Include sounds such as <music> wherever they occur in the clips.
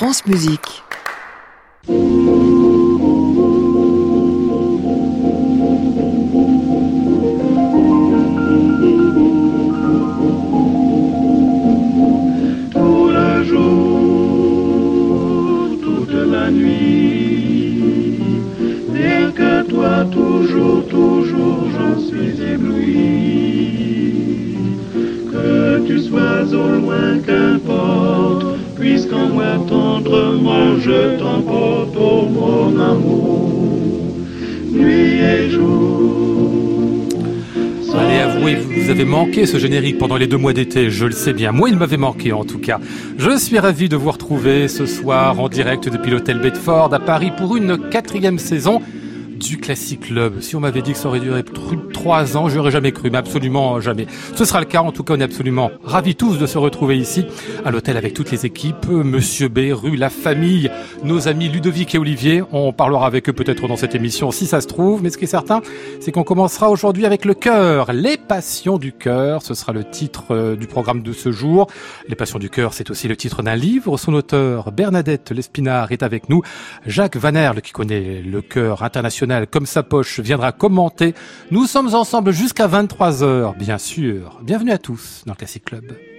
France Musique. Allez, avouez, vous avez manqué ce générique pendant les deux mois d'été, je le sais bien. Moi, il m'avait manqué en tout cas. Je suis ravi de vous retrouver ce soir en direct depuis l'hôtel Bedford à Paris pour une quatrième saison du Classic Club. Si on m'avait dit que ça aurait duré trois ans, j'aurais jamais cru, mais absolument jamais. Ce sera le cas. En tout cas, on est absolument ravis tous de se retrouver ici à l'hôtel avec toutes les équipes, Monsieur B, Rue, la famille, nos amis Ludovic et Olivier. On parlera avec eux peut-être dans cette émission si ça se trouve. Mais ce qui est certain, c'est qu'on commencera aujourd'hui avec le cœur, les passions du cœur. Ce sera le titre euh, du programme de ce jour. Les passions du cœur, c'est aussi le titre d'un livre. Son auteur, Bernadette Lespinard, est avec nous. Jacques Van Erle, qui connaît le cœur international comme sa poche, viendra commenter. Nous sommes ensemble jusqu'à 23 heures, bien sûr. Bienvenue à tous dans le Classic Club.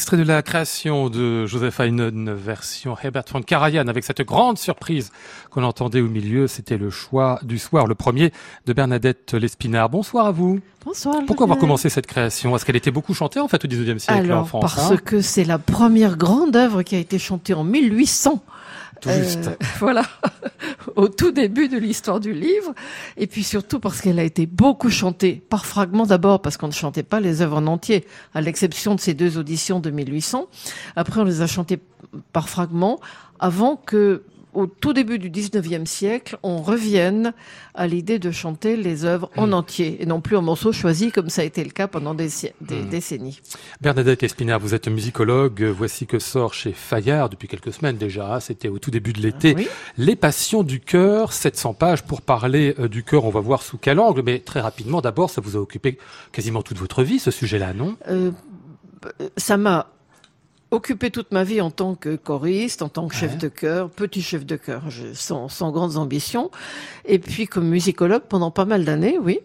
Extrait de la création de Joseph Haydn, version Herbert von Karajan, avec cette grande surprise qu'on entendait au milieu. C'était le choix du soir, le premier de Bernadette Lespinard. Bonsoir à vous. Bonsoir. Pourquoi avoir commencé cette création? Est-ce qu'elle était beaucoup chantée en fait au 19e siècle en Alors, France parce hein que c'est la première grande œuvre qui a été chantée en 1800 Euh, <laughs> voilà, au tout début de l'histoire du livre, et puis surtout parce qu'elle a été beaucoup chantée, par fragments d'abord, parce qu'on ne chantait pas les œuvres en entier, à l'exception de ces deux auditions de 1800. Après, on les a chantées par fragments, avant que au tout début du 19e siècle, on revienne à l'idée de chanter les œuvres en hmm. entier et non plus en morceaux choisis comme ça a été le cas pendant des, hmm. décennies. Bernadette Espinard, vous êtes musicologue. Voici que sort chez Fayard depuis quelques semaines déjà. C'était au tout début de l'été. Les passions du cœur, 700 pages pour parler euh, du cœur. On va voir sous quel angle, mais très rapidement. D'abord, ça vous a occupé quasiment toute votre vie, ce sujet-là, non? Euh, Ça m'a occupé toute ma vie en tant que choriste, en tant que chef de chœur, petit chef de chœur, sans, sans grandes ambitions, et puis comme musicologue pendant pas mal d'années, oui.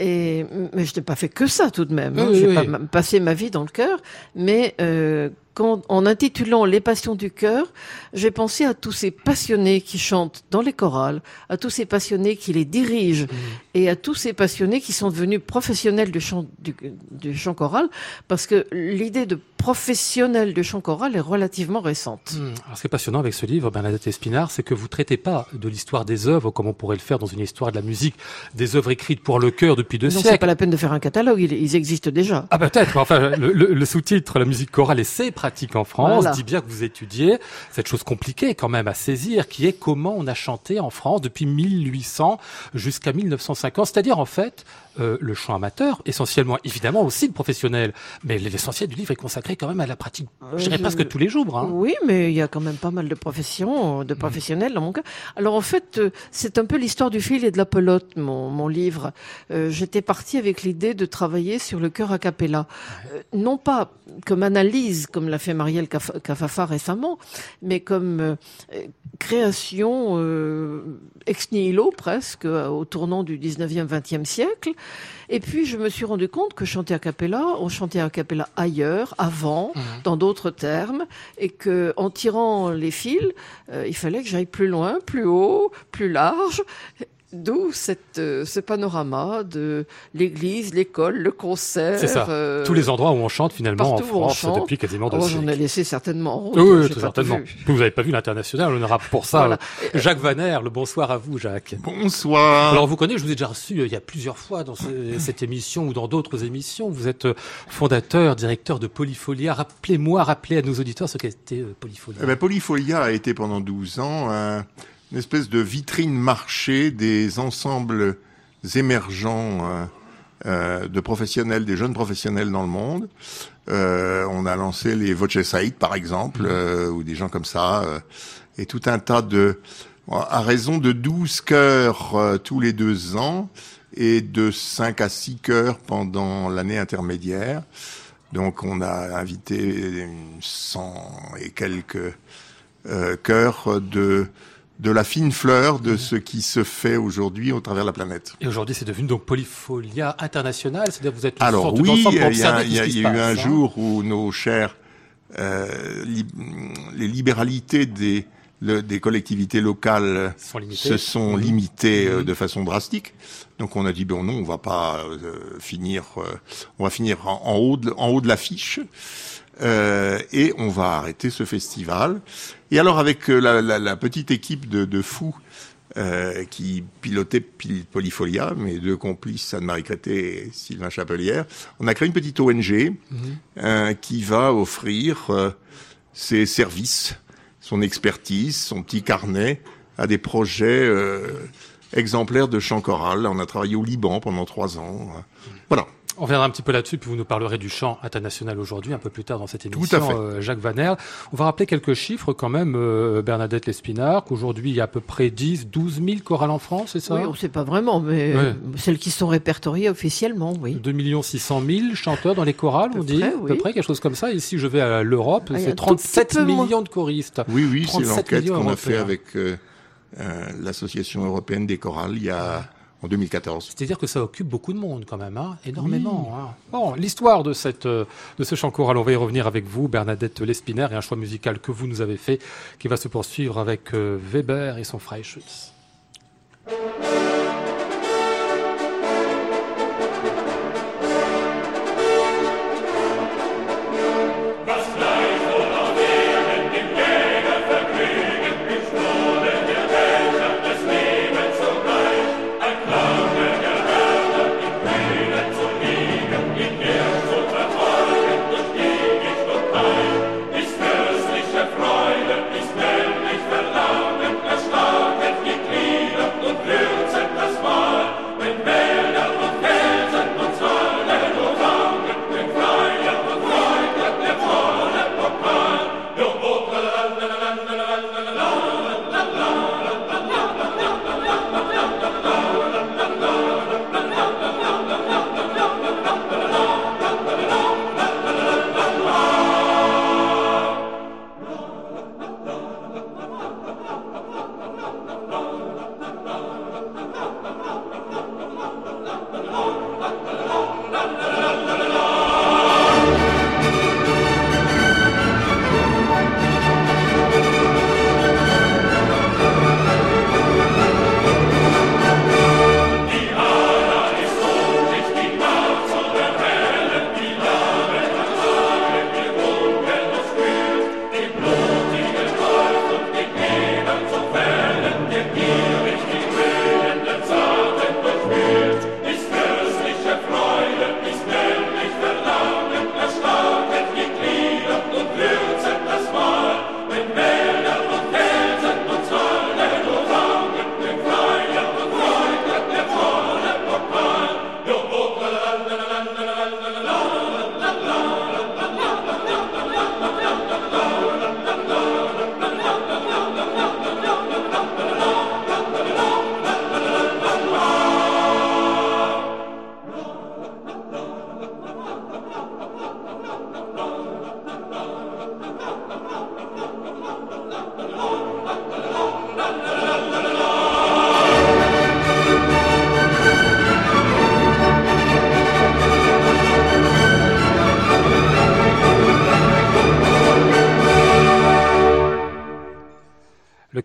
Et mais je n'ai pas fait que ça tout de même. Hein. J'ai pas passé ma vie dans le chœur, mais euh, quand, en intitulant Les passions du cœur, j'ai pensé à tous ces passionnés qui chantent dans les chorales, à tous ces passionnés qui les dirigent mmh. et à tous ces passionnés qui sont devenus professionnels du chant, du, du chant choral, parce que l'idée de professionnel de chant choral est relativement récente. Mmh. Alors, ce qui est passionnant avec ce livre, Bernadette Espinard, c'est que vous traitez pas de l'histoire des œuvres comme on pourrait le faire dans une histoire de la musique, des œuvres écrites pour le cœur depuis deux non, siècles. c'est pas la peine de faire un catalogue, ils, existent déjà. Ah peut-être, enfin, le, le sous-titre, la musique chorale, et c'est pratique en France, dit bien que vous étudiez cette chose compliquée quand même à saisir, qui est comment on a chanté en France depuis 1800 jusqu'à 1950, c'est-à-dire en fait euh, le chant amateur, essentiellement, évidemment aussi le professionnel, mais l'essentiel du livre est consacré quand même à la pratique, je dirais presque euh, tous les jours. Hein. Oui, mais il y a quand même pas mal de professions, de professionnels dans mon cas. Alors en fait, euh, c'est un peu l'histoire du fil et de la pelote, mon, mon livre. J'étais partie avec l'idée de travailler sur le cœur a cappella, non pas comme analyse, comme l'a fait Marielle Cafafa récemment, mais comme création ex nihilo presque au tournant du 19e, 20e siècle et puis, je me suis rendu compte que chanter a cappella, on chantait a cappella ailleurs, avant, mhm. dans d'autres termes, et que en tirant les fils, euh, il fallait que j'aille plus loin, plus haut, plus large, D'où cette, euh, ce panorama de l'église, l'école, le concert. C'est ça. Euh, Tous les endroits où on chante finalement en France depuis quasiment deux oh, J'en ai laissé certainement. oui, oui très certainement. Vous n'avez pas vu l'international, on aura pour ça. Jacques Vaner, le bonsoir à vous, Jacques. Bonsoir. Alors vous connaissez, je vous ai déjà reçu euh, il y a plusieurs fois dans cette émission ou dans d'autres émissions. Vous êtes fondateur, directeur de Polyfolia. Rappelez-moi, rappelez à nos auditeurs ce qu'était Polyfolia. Eh ben, Polyfolia a été pendant 12 ans une espèce de vitrine marché des ensembles émergents euh, euh, de professionnels, des jeunes professionnels dans le monde. Euh, on a lancé les Voce Saïd, par exemple, mmh. ou des gens comme ça, et tout un tas de... à raison de 12 cœurs tous les deux ans, et de 5 à 6 cœurs pendant l'année intermédiaire. Donc on a invité 100 et quelques euh, chœurs de de la fine fleur de ce qui se fait aujourd'hui au travers de la planète. Et aujourd'hui, c'est devenu donc Polyfolia internationale, c'est-à-dire vous êtes Alors oui, il y a, y a, eu un hein. jour où nos chers euh, les libéralités des des collectivités locales se sont limitées euh, mmh. de façon drastique. Donc on a dit bon non, on va pas euh, finir, euh, on va finir en, haut de, en haut de l'affiche. Euh, et on va arrêter ce festival. Et alors avec euh, la, la, la petite équipe de, de fous euh, qui pilotait Polyfolia, mes deux complices, Anne-Marie Crété et Sylvain Chapelière, on a créé une petite ONG mhm. euh, qui va offrir ses services, son expertise, son petit carnet à des projets exemplaires de chant choral. On a travaillé au Liban pendant trois ans. On reviendra un petit peu là-dessus, puis vous nous parlerez du chant international aujourd'hui, un peu plus tard dans cette émission, Tout à fait. Euh, Jacques Vaner. On va rappeler quelques chiffres quand même, euh, Bernadette Lespinard, qu'aujourd'hui il y a à peu près 10, 12 000 chorales en France, c'est ça? Oui, on ne sait pas vraiment, mais euh, celles qui sont répertoriées officiellement, oui. 2 600 000 chanteurs dans les chorales, on dit, à peu près, quelque chose comme ça. Ici, je vais à l'Europe, ah, c'est 37 millions de choristes. Oui, oui, c'est l'enquête qu'on a fait avec l'Association européenne des chorales il y a 2014. C'est-à-dire que ça occupe beaucoup de monde quand même, hein énormément. Hein. Bon, l'histoire de cette euh, de ce chant choral, on va y revenir avec vous, Bernadette Lespiner, et un choix musical que vous nous avez fait, qui va se poursuivre avec euh, Weber et son Freischütz.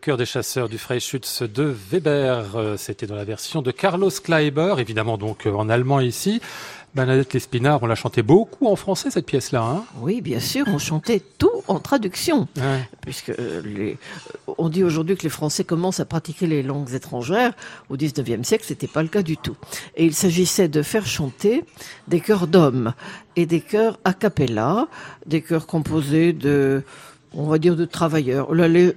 Cœur des chasseurs du Freischütz de Weber, euh, c'était dans la version de Carlos Kleiber, évidemment donc euh, en allemand ici. Bernadette Lespinard, on l'a chanté beaucoup en français cette pièce-là. Hein? Oui, bien sûr, on chantait tout en traduction, puisque euh, les, on dit aujourd'hui que les Français commencent à pratiquer les langues étrangères. Au XIXe siècle, c'était pas le cas du tout. Et il s'agissait de faire chanter des chœurs d'hommes et des chœurs a cappella, des chœurs composés de on va dire de travailleurs.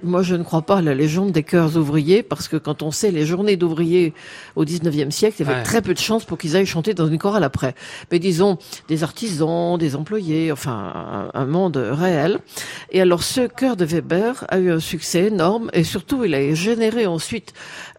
moi, je ne crois pas à la légende des cœurs ouvriers, parce que quand on sait les journées d'ouvriers au 19e siècle, il y avait très peu de chances pour qu'ils aillent chanter dans une chorale après. Mais disons, des artisans, des employés, enfin, un, monde réel. Et alors, ce chœur de Weber a eu un succès énorme, et surtout, il a généré ensuite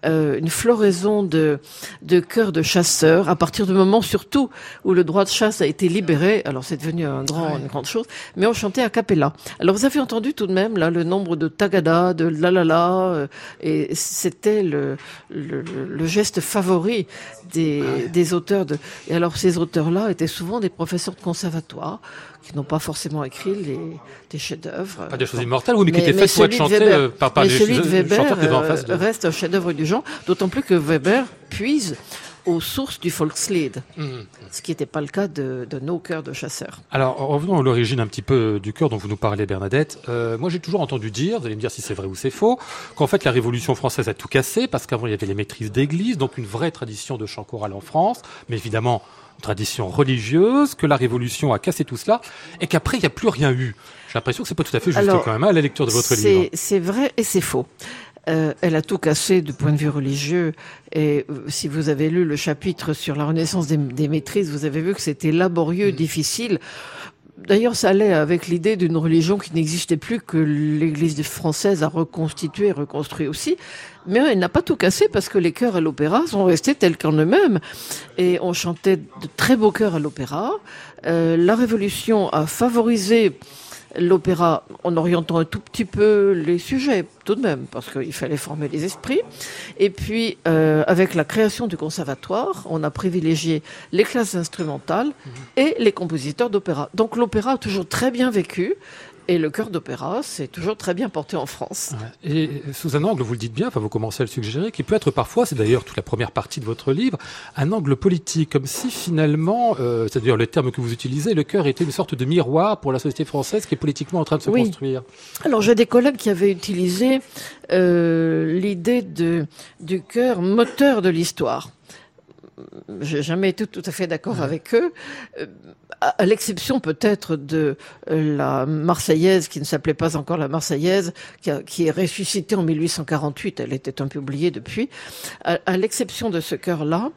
euh, une floraison de, de chœurs de chasseurs, à partir du moment surtout où le droit de chasse a été libéré. Alors, c'est devenu un grand, une grande chose, mais on chantait à cappella. Alors, vous avez entendu tout de même là le nombre de tagada, de la la la, euh, et c'était le, le, geste favori des, des auteurs de. Et alors ces auteurs-là étaient souvent des professeurs de conservatoire qui n'ont pas forcément écrit les, des chefs-d'œuvre. Pas des choses immortelles, oui, mais, qui étaient faites pour être chantées euh, par, par mais celui de Weber euh, reste un chef-d'œuvre du genre, d'autant plus que Weber puise aux sources du Volkslied, mmh. ce qui n'était pas le cas de, nos chœurs de chasseurs. Alors, revenons à l'origine un petit peu du chœur dont vous nous parlez, Bernadette. Euh, moi, j'ai toujours entendu dire, vous allez me dire si c'est vrai ou c'est faux, qu'en fait, la Révolution française a tout cassé, parce qu'avant, il y avait les maîtrises d'église, donc une vraie tradition de chant choral en France, mais évidemment, une tradition religieuse, que la Révolution a cassé tout cela, et qu'après, il n'y a plus rien eu. J'ai l'impression que c'est pas tout à fait juste quand même, à hein, la lecture de votre livre. C'est vrai et c'est faux. Euh, elle a tout cassé du point de vue religieux. Et euh, si vous avez lu le chapitre sur la renaissance des, maîtrises, vous avez vu que c'était laborieux, mm. difficile. D'ailleurs, ça allait avec l'idée d'une religion qui n'existait plus, que l'Église française a reconstitué et reconstruit aussi. Mais elle n'a pas tout cassé parce que les chœurs à l'opéra sont restés tels qu'en eux-mêmes. Et on chantait de très beaux chœurs à l'opéra. Euh, la Révolution a favorisé l'opéra en orientant un tout petit peu les sujets, tout de même, parce qu'il fallait former les esprits. Et puis, euh, avec la création du conservatoire, on a privilégié les classes instrumentales mhm. et les compositeurs d'opéra. Donc l'opéra a toujours très bien vécu. Et le chœur d'opéra, c'est toujours très bien porté en France. Et sous un angle, vous le dites bien, enfin vous commencez à le suggérer, qui peut être parfois, c'est d'ailleurs toute la première partie de votre livre, un angle politique, comme si finalement, euh, c'est-à-dire le terme que vous utilisez, le chœur était une sorte de miroir pour la société française qui est politiquement en train de se construire. Alors j'ai des collègues qui avaient utilisé euh, l'idée de, du chœur moteur de l'histoire j'ai jamais été tout à fait d'accord avec eux, euh, à l'exception peut-être de euh, la Marseillaise, qui ne s'appelait pas encore la Marseillaise, qui, est ressuscitée en 1848, elle était un peu oubliée depuis. À, l'exception de ce chœur-là,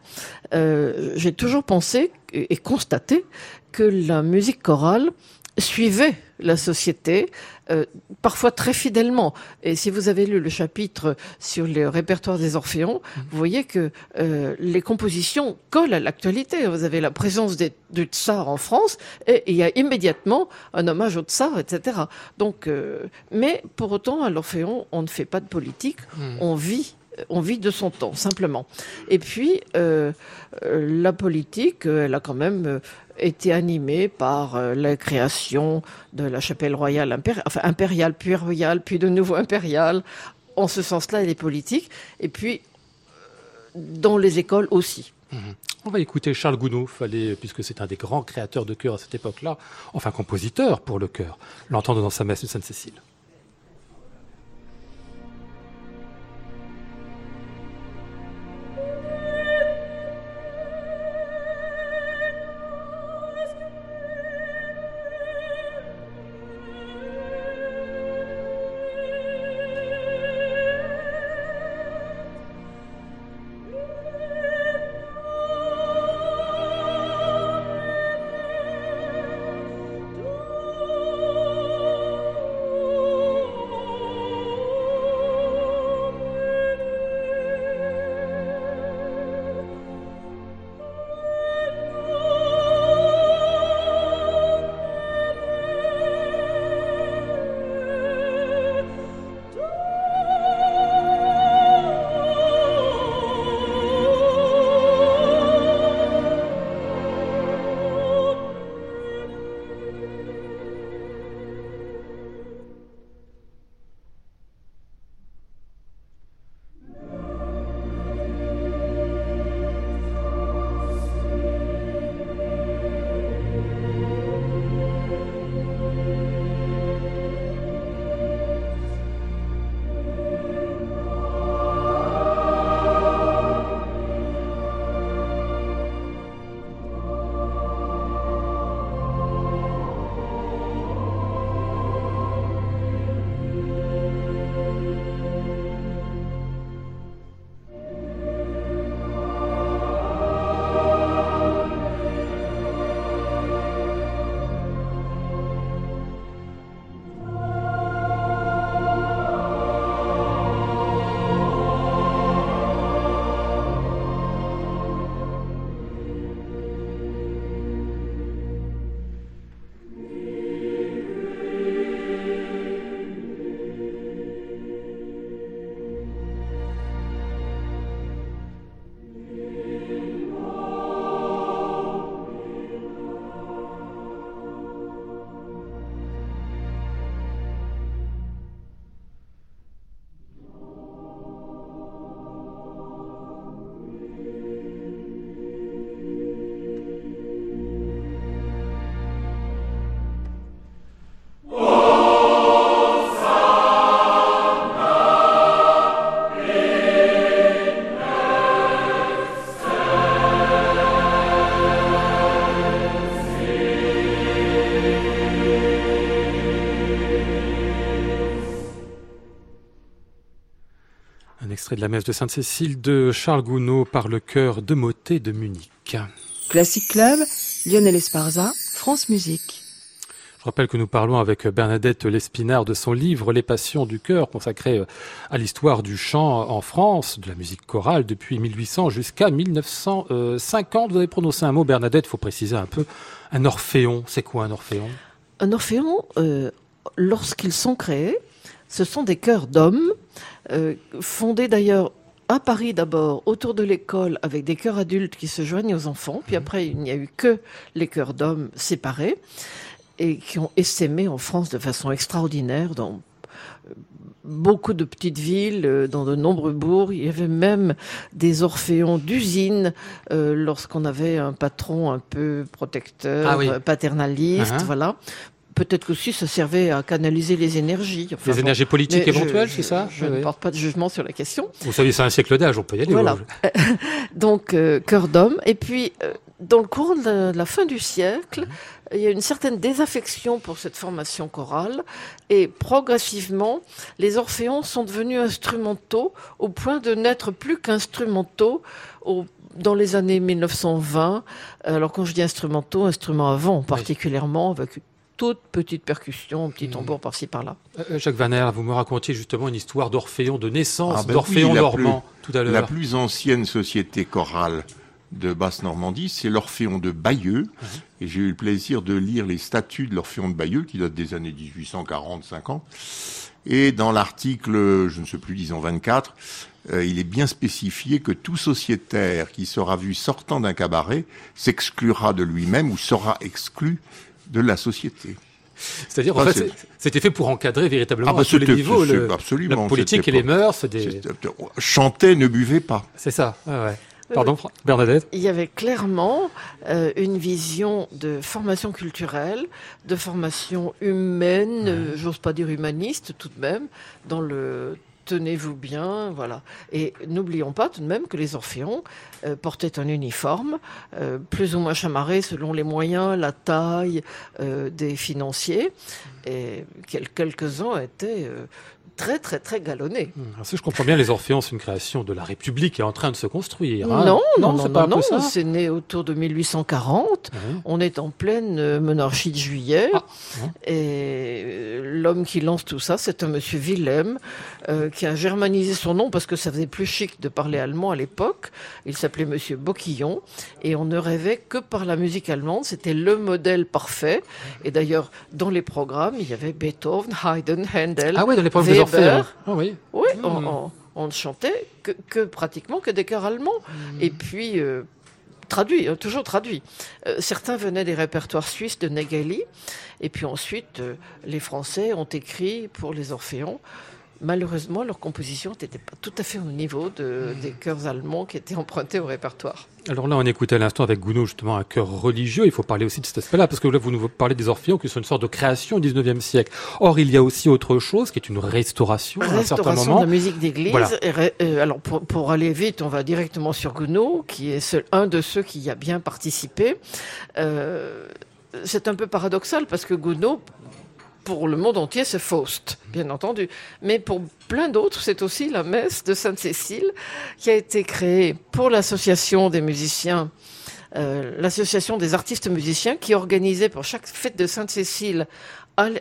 euh, j'ai toujours pensé et constaté que la musique chorale suivait la société, euh, parfois très fidèlement. Et si vous avez lu le chapitre sur le répertoire des Orphéons, mmh. vous voyez que euh, les compositions collent à l'actualité. Vous avez la présence des, du tsar en France et il y a immédiatement un hommage au tsar, etc. Donc, euh, mais pour autant, à l'Orphéon, on ne fait pas de politique, mmh. on vit on vit de son temps, simplement. Et puis, la politique, elle a quand même été animé par euh, la création de la chapelle royale enfin impériale, puis royale, puis de nouveau impériale. En ce sens-là, elle est politique. Et puis, euh, dans les écoles aussi. Mhm. On va écouter Charles Gounod, puisque c'est un des grands créateurs de chœur à cette époque-là, enfin compositeur pour le chœur, l'entendre dans sa messe de Sainte-Cécile. Extrait de la messe de Sainte-Cécile de Charles Gounod par le chœur de Motet de Munich. Classic Club, Lionel Esparza, France Musique. Je rappelle que nous parlons avec Bernadette Lespinard de son livre Les Passions du cœur, consacré euh, à l'histoire du chant en France, de la musique chorale depuis 1800 jusqu'à 1950. Vous avez prononcé un mot, Bernadette, il faut préciser un peu. Un orphéon, c'est quoi un orphéon? Un orphéon, euh, lorsqu'ils sont créés, ce sont des chœurs d'hommes, euh, fondés d'ailleurs à Paris d'abord, autour de l'école, avec des chœurs adultes qui se joignent aux enfants. Puis mhm. après, il n'y a eu que les chœurs d'hommes séparés et qui ont essaimé en France de façon extraordinaire dans euh, beaucoup de petites villes, euh, dans de nombreux bourgs. Il y avait même des orphéons d'usine euh, lorsqu'on avait un patron un peu protecteur, ah paternaliste, uh-huh. voilà, peut-être aussi ça servait à canaliser les énergies. les énergies politiques éventuelles, c'est ça Je ne porte pas de jugement sur la question. Vous savez, c'est un siècle d'âge, on peut y aller. Voilà. <laughs> Donc, euh, cœur d'homme. Et puis, euh, dans le cours de la, fin du siècle, il y a une certaine désaffection pour cette formation chorale et progressivement, les orphéons sont devenus instrumentaux au point de n'être plus qu'instrumentaux dans les années 1920. Alors quand je dis instrumentaux, instruments avant particulièrement, avec toute petite percussion, petit hmm. tambour par-ci par-là. Euh, euh, Jacques Vaner, vous me racontiez justement une histoire d'Orphéon, de naissance ah ben d'Orphéon normand tout à l'heure. La plus ancienne société chorale de Basse-Normandie, c'est l'Orphéon de Bayeux. Et j'ai eu le plaisir de lire les statuts de l'Orphéon de Bayeux, qui datent des années 1840-50. Et dans l'article, je ne sais plus, disons 24, euh, il est bien spécifié que tout sociétaire qui sera vu sortant d'un cabaret s'exclura de lui-même ou sera exclu de la société. C'est-à-dire, en fait, c'était fait pour encadrer véritablement ah bah, tous les niveaux le, absolument, la politique et les mœurs. Des... Chanter, ne buvez pas. C'est ça. Ouais, Pardon, Bernadette Il y avait clairement euh, une vision de formation culturelle, de formation humaine, euh, j'ose pas dire humaniste tout de même, dans le tenez-vous bien, voilà. Et n'oublions pas tout de même que les Orphéons euh, portaient un uniforme, euh, plus ou moins chamarré selon les moyens, la taille euh, des financiers, et quelques-uns étaient très très très galonné. Hmm. si je comprends bien, les Orphéons, c'est une création de la République qui est en train de se construire. Hein. Non, non, non, non, non, c'est né autour de 1840. On est en pleine euh, monarchie de juillet. Ah, et euh, l'homme qui lance tout ça, c'est un monsieur Willem, euh, qui a germanisé son nom parce que ça faisait plus chic de parler allemand à l'époque. Il s'appelait monsieur Boquillon. Et on ne rêvait que par la musique allemande. C'était le modèle parfait. Et d'ailleurs, dans les programmes, il y avait Beethoven, Haydn, Handel. Ah ouais, dans les programmes ah oui, oui on, ne chantait que, pratiquement que des chœurs allemands. Hmm. Et puis, euh, traduit, hein, toujours traduit. Euh, certains venaient des répertoires suisses de Negali. Et puis ensuite, euh, les Français ont écrit pour les Orphéons malheureusement, leur composition n'était pas tout à fait au niveau de, des chœurs allemands qui étaient empruntés au répertoire. Alors là, on écoutait à l'instant avec Gounod justement un chœur religieux. Il faut parler aussi de cet aspect-là, parce que là, vous nous parlez des Orphéons qui sont une sorte de création au 19e siècle. Or, il y a aussi autre chose qui est une restauration, à un certain moment. de la musique d'église. Euh, alors, pour, aller vite, on va directement sur Gounod, qui est seul, un de ceux qui y a bien participé. Euh, c'est un peu paradoxal parce que Gounod pour le monde entier, c'est Faust, bien entendu. Mais pour plein d'autres, c'est aussi la messe de Sainte-Cécile qui a été créée pour l'association des musiciens, euh, l'association des artistes musiciens qui organisait pour chaque fête de Sainte-Cécile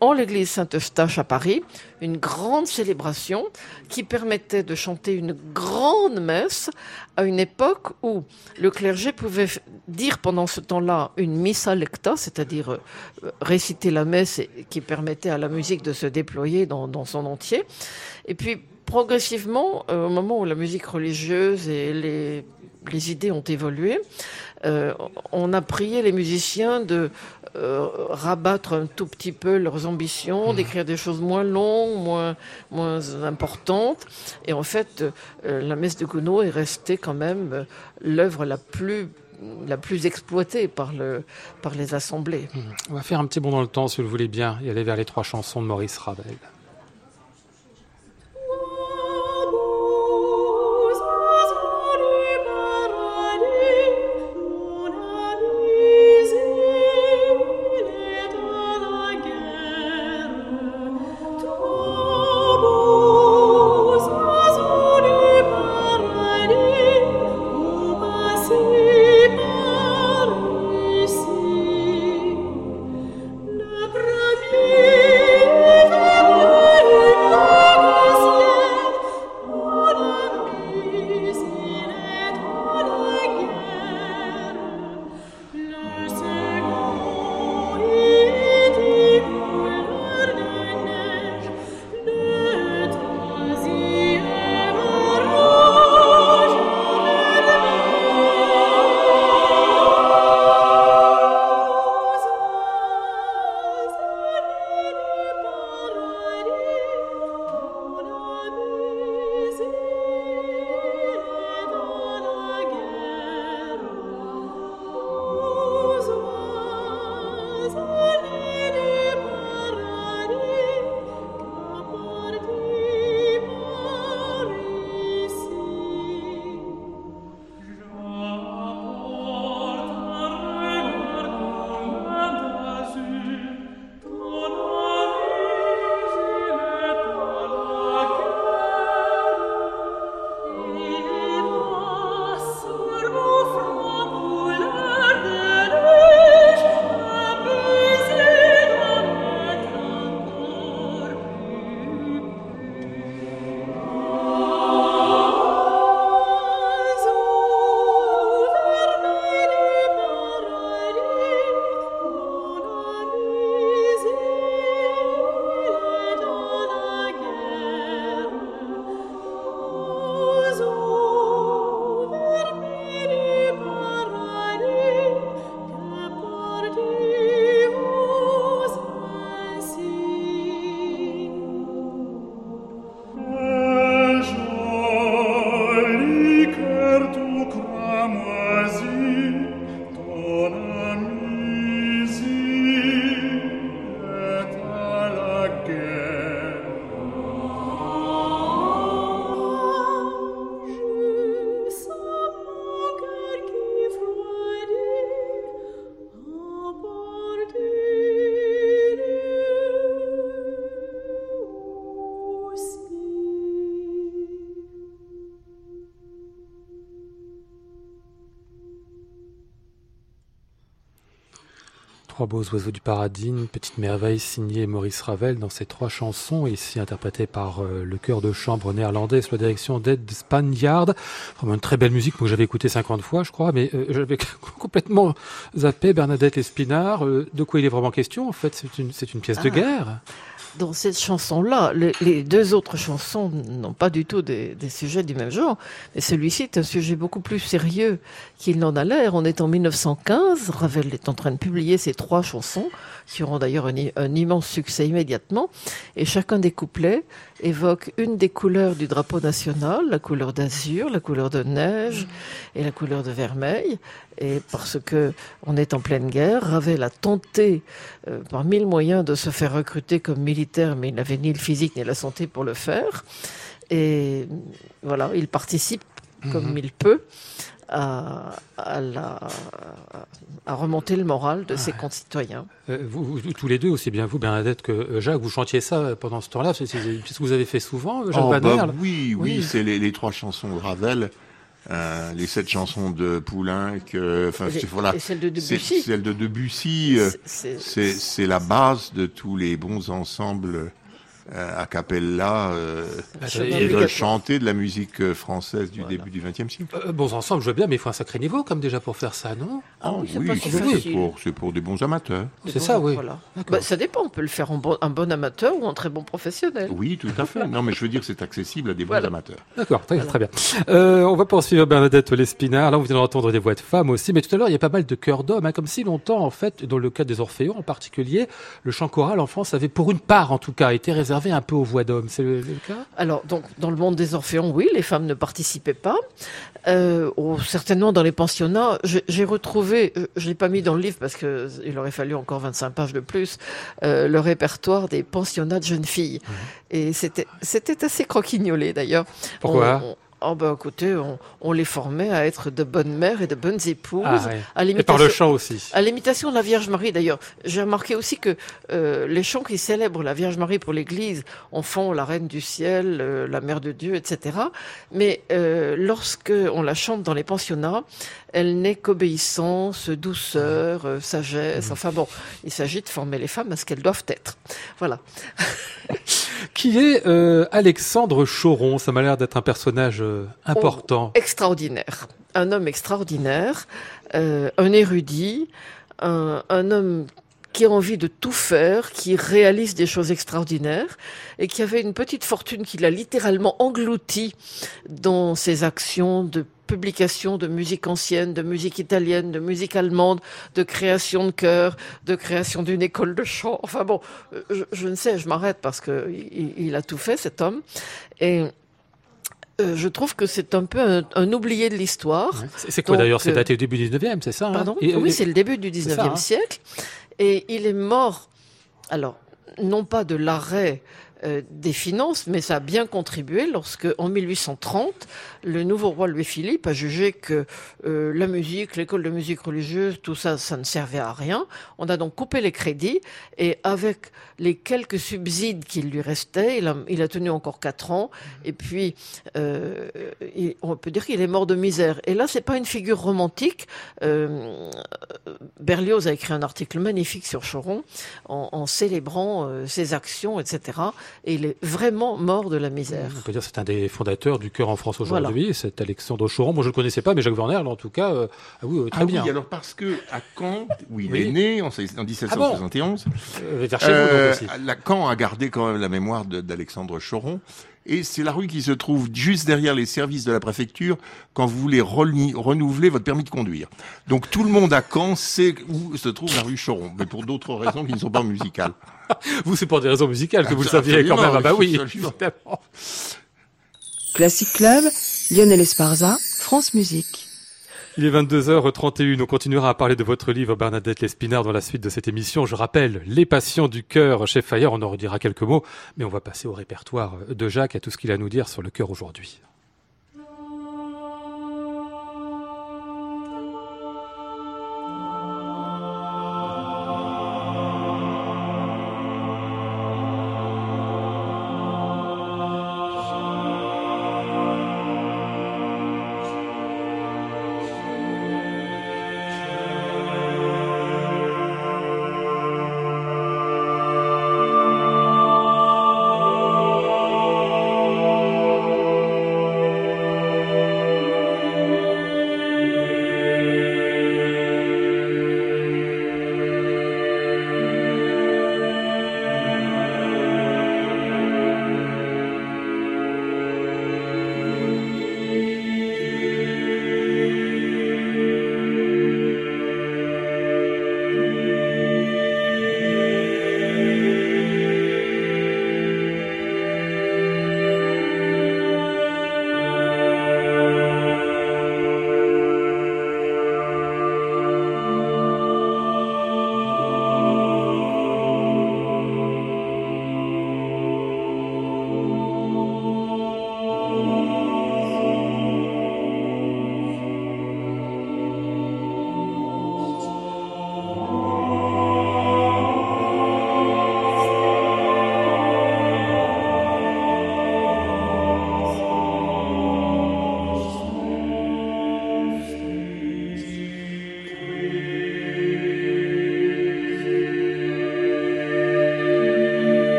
en l'église Saint-Eustache à Paris, une grande célébration qui permettait de chanter une grande messe à une époque où le clergé pouvait dire pendant ce temps-là une missa lecta, c'est-à-dire euh, réciter la messe qui permettait à la musique de se déployer dans, son entier. Et puis progressivement, euh, au moment où la musique religieuse et les, les idées ont évolué, euh, on a prié les musiciens de euh, rabattre un tout petit peu leurs ambitions, mmh. d'écrire des choses moins longues, moins, moins importantes. Et en fait, euh, la messe de Gounod est restée quand même l'œuvre la plus la plus exploitée par, le, par les assemblées. Mmh. On va faire un petit bond dans le temps, si vous le voulez bien, et aller vers les trois chansons de Maurice Ravel. Trois beaux oiseaux du paradis, une petite merveille signée Maurice Ravel dans ces trois chansons, ici interprétées par euh, le chœur de chambre néerlandais sous la direction d'Ed Spaniard. Vraiment une très belle musique que j'avais écoutée 50 fois, je crois, mais euh, j'avais <laughs> complètement zappé Bernadette Espinard. Euh, de quoi il est vraiment question En fait, c'est une, c'est une pièce de ah. guerre dans cette chanson-là, les, deux autres chansons n'ont pas du tout des, sujets du même genre, mais celui-ci est un sujet beaucoup plus sérieux qu'il n'en a l'air. On est en 1915, Ravel est en train de publier ces trois chansons, qui auront d'ailleurs un, immense succès immédiatement, et chacun des couplets évoque une des couleurs du drapeau national, la couleur d'azur, la couleur de neige et la couleur de vermeil. Et parce que on est en pleine guerre, Ravel a tenté euh, par mille moyens de se faire recruter comme militaire, mais il n'avait ni le physique ni la santé pour le faire. Et voilà, il participe comme mhm. il peut à, remonter le moral de ses concitoyens. Euh, vous, tous les deux, aussi bien vous, Bernadette, que euh, Jacques, vous chantiez ça pendant ce temps-là C'est ce que vous avez fait souvent, Jacques oh, bah Oui, oui, c'est les, trois chansons de Ravel. Euh, les sept chansons de Poulenc, enfin voilà, et celle de Debussy. Celle de Debussy, c'est la base de tous les bons ensembles euh, a cappella euh, ils veulent chanter de la musique euh, française du début du XXe siècle. Euh, bons ensemble, je veux bien, mais il faut un sacré niveau comme déjà pour faire ça, non? Ah oui, c'est pour, pour, des bons amateurs. C'est ça, oui. Bah, ça dépend, on peut le faire en bon, un bon amateur ou en très bon professionnel. Oui, tout à fait. non, mais je veux dire, c'est accessible à des bons amateurs. D'accord, très, très, bien. on va poursuivre Bernadette Lespinard. Là, on vient d'entendre des voix de femmes aussi, mais tout à l'heure, il y a pas mal de chœurs d'hommes, hein, comme si longtemps, en fait, dans le cas des Orphéons en particulier, le chant choral en France avait, pour une part en tout cas, été réservé un peu aux voix d'hommes, c'est le, cas? Alors, donc, dans le monde des orphéons, oui, les femmes ne participaient pas. Euh, certainement dans les pensionnats, j'ai retrouvé, euh, je l'ai pas mis dans le livre parce que il aurait fallu encore 25 pages de plus, euh, le répertoire des pensionnats de jeunes filles. Mmh. Et c'était c'était assez croquignolé d'ailleurs. Pourquoi? Oh ben écoutez, on, les formait à être de bonnes mères et de bonnes épouses. Ah, et par le chant aussi. À l'imitation de la Vierge Marie d'ailleurs. J'ai remarqué aussi que euh, les chants qui célèbrent la Vierge Marie pour l'Église en font la Reine du Ciel, euh, la Mère de Dieu, etc. Mais euh, lorsque on la chante dans les pensionnats, elle n'est qu'obéissance, douceur, euh, sagesse. Mmh. Enfin bon, il s'agit de former les femmes à ce qu'elles doivent être. Voilà. <laughs> Qui est Alexandre Choron? Ça m'a l'air d'être un personnage euh, important. Oh, extraordinaire. Un homme extraordinaire, un érudit, un, un homme qui a envie de tout faire, qui réalise des choses extraordinaires et qui avait une petite fortune qu'il a littéralement englouti dans ses actions de publication de musique ancienne, de musique italienne, de musique allemande, de création de chœur, de création d'une école de chant. Enfin bon, je, ne sais, je m'arrête parce que il, a tout fait cet homme et euh, je trouve que c'est un peu un, oublié de l'histoire. C'est quoi d'ailleurs C'est daté au début du 19e, c'est ça hein? Pardon? Oui, c'est le début du 19e hein siècle. Et il est mort, alors, non pas de l'arrêt euh, des finances, mais ça a bien contribué lorsque, en 1830, le nouveau roi Louis-Philippe a jugé que euh, la musique, l'école de musique religieuse, tout ça, ça ne servait à rien. On a donc coupé les crédits et avec les quelques subsides qu'il lui restait, il a, tenu encore quatre ans. Et puis, euh, on peut dire qu'il est mort de misère. Et là, c'est pas une figure romantique. Berlioz a écrit un article magnifique sur Choron en, célébrant ses actions, etc. Et il est vraiment mort de la misère. On peut dire c'est un des fondateurs du cœur en France aujourd'hui. C'est Alexandre Choron. Moi, je le connaissais pas, mais Jacques Werner, en tout cas, euh, ah oui, très ah bien. Oui, alors parce que à Caen, où il est né en, 1771, ah la Caen a gardé quand même la mémoire d'Alexandre Choron. Et c'est la rue qui se trouve juste derrière les services de la préfecture quand vous voulez renouveler votre permis de conduire. Donc tout le monde à Caen sait où se trouve la rue Choron, mais pour d'autres raisons qui ne sont pas musicales. <laughs> vous, c'est pour des raisons musicales que vous le saviez quand même. Ah bah oui, Classic Club, Lionel Esparza, France Musique. Il est 22h31. On continuera à parler de votre livre Bernadette Lespinard dans la suite de cette émission. Je rappelle Les Passions du cœur chez Fayard. On en redira quelques mots, mais on va passer au répertoire de Jacques à tout ce qu'il a à nous dire sur le cœur aujourd'hui.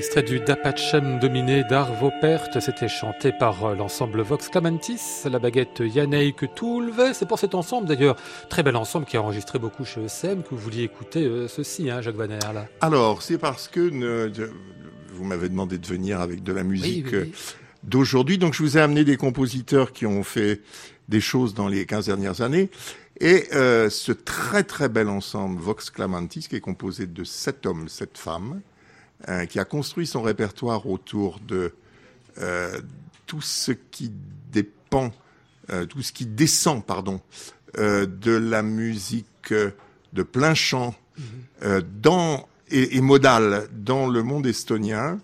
Extrait du Dapachem dominé d'Arvo Pärt, c'était chanté par euh, l'ensemble Vox Clamantis, la baguette Yannick Toulve. C'est pour cet ensemble d'ailleurs, très bel ensemble qui a enregistré beaucoup chez ESM, que vous vouliez écouter euh, ceci, hein, Jacques Van Là. Alors, c'est parce que vous m'avez demandé de venir avec de la musique euh, d'aujourd'hui, donc je vous ai amené des compositeurs qui ont fait des choses dans les 15 dernières années. Et ce très très bel ensemble Vox Clamantis, qui est composé de sept hommes, sept femmes, euh, qui a construit son répertoire autour de euh, tout ce qui dépend, euh, tout ce qui descend, pardon, de la musique de plein chant mhm. dans et, et, modale dans le monde estonien